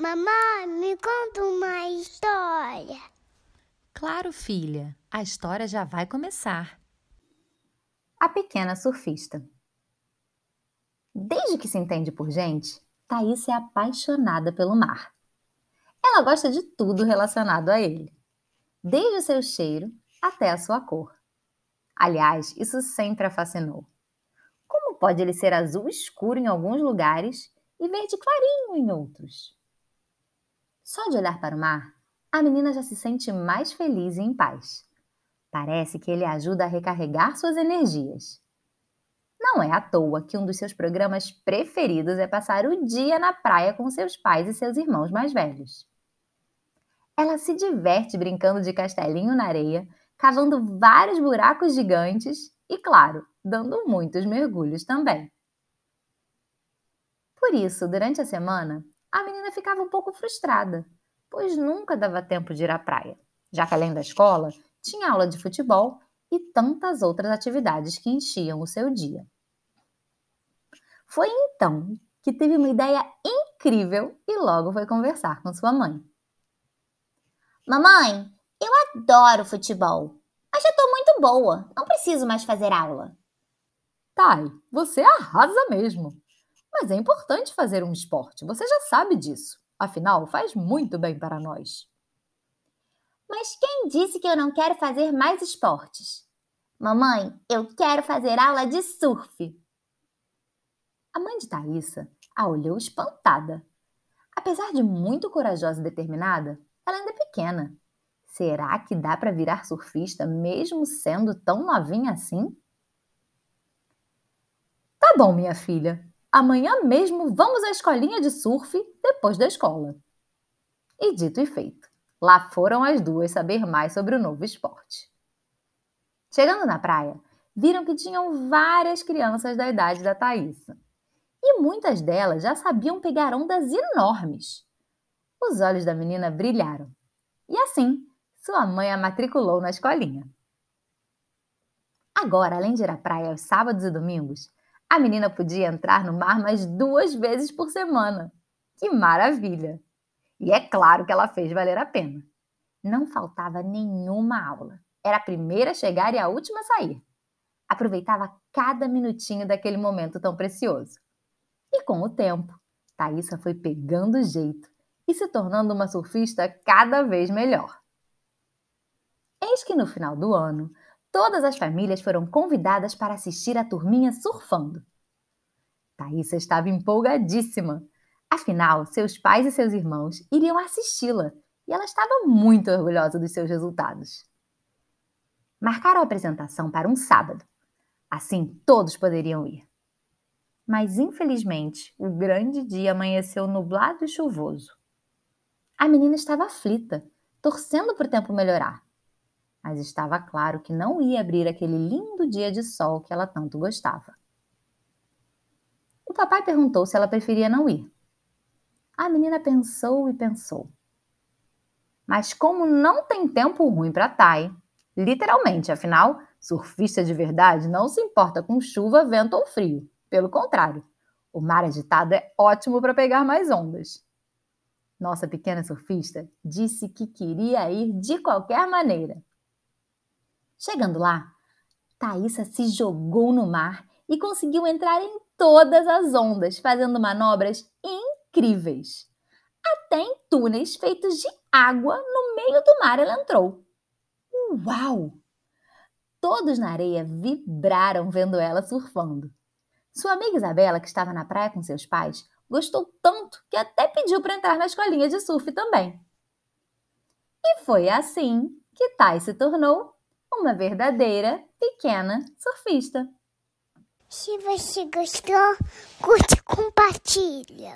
Mamãe, me conta uma história. Claro, filha, a história já vai começar. A pequena surfista. Desde que se entende por gente, Thaís é apaixonada pelo mar. Ela gosta de tudo relacionado a ele, desde o seu cheiro até a sua cor. Aliás, isso sempre a fascinou. Como pode ele ser azul escuro em alguns lugares e verde clarinho em outros? Só de olhar para o mar, a menina já se sente mais feliz e em paz. Parece que ele ajuda a recarregar suas energias. Não é à toa que um dos seus programas preferidos é passar o dia na praia com seus pais e seus irmãos mais velhos. Ela se diverte brincando de castelinho na areia, cavando vários buracos gigantes e, claro, dando muitos mergulhos também. Por isso, durante a semana, a menina ficava um pouco frustrada, pois nunca dava tempo de ir à praia, já que além da escola, tinha aula de futebol e tantas outras atividades que enchiam o seu dia. Foi então que teve uma ideia incrível e logo foi conversar com sua mãe. Mamãe, eu adoro futebol, mas já estou muito boa, não preciso mais fazer aula. Tai, você arrasa mesmo. Mas é importante fazer um esporte, você já sabe disso. Afinal, faz muito bem para nós. Mas quem disse que eu não quero fazer mais esportes? Mamãe, eu quero fazer aula de surf. A mãe de Thaisa a olhou espantada. Apesar de muito corajosa e determinada, ela ainda é pequena. Será que dá para virar surfista mesmo sendo tão novinha assim? Tá bom, minha filha. Amanhã mesmo vamos à escolinha de surf depois da escola. E dito e feito, lá foram as duas saber mais sobre o novo esporte. Chegando na praia, viram que tinham várias crianças da idade da Thaisa. E muitas delas já sabiam pegar ondas enormes. Os olhos da menina brilharam. E assim, sua mãe a matriculou na escolinha. Agora, além de ir à praia aos sábados e domingos, a menina podia entrar no mar mais duas vezes por semana. Que maravilha! E é claro que ela fez valer a pena. Não faltava nenhuma aula. Era a primeira a chegar e a última a sair. Aproveitava cada minutinho daquele momento tão precioso. E com o tempo, Thaisa foi pegando jeito e se tornando uma surfista cada vez melhor. Eis que no final do ano, todas as famílias foram convidadas para assistir a turminha surfando. Thaisa estava empolgadíssima. Afinal, seus pais e seus irmãos iriam assisti-la e ela estava muito orgulhosa dos seus resultados. Marcaram a apresentação para um sábado. Assim, todos poderiam ir. Mas, infelizmente, o grande dia amanheceu nublado e chuvoso. A menina estava aflita, torcendo para o tempo melhorar mas estava claro que não ia abrir aquele lindo dia de sol que ela tanto gostava. O papai perguntou se ela preferia não ir. A menina pensou e pensou. Mas como não tem tempo ruim para Tai, literalmente, afinal, surfista de verdade não se importa com chuva, vento ou frio. Pelo contrário, o mar agitado é ótimo para pegar mais ondas. Nossa pequena surfista disse que queria ir de qualquer maneira Chegando lá, Thaisa se jogou no mar e conseguiu entrar em todas as ondas, fazendo manobras incríveis. Até em túneis feitos de água no meio do mar ela entrou. Uau! Todos na areia vibraram vendo ela surfando. Sua amiga Isabela, que estava na praia com seus pais, gostou tanto que até pediu para entrar na escolinha de surf também. E foi assim que Thay se tornou uma verdadeira pequena surfista. Se você gostou, curte e compartilha.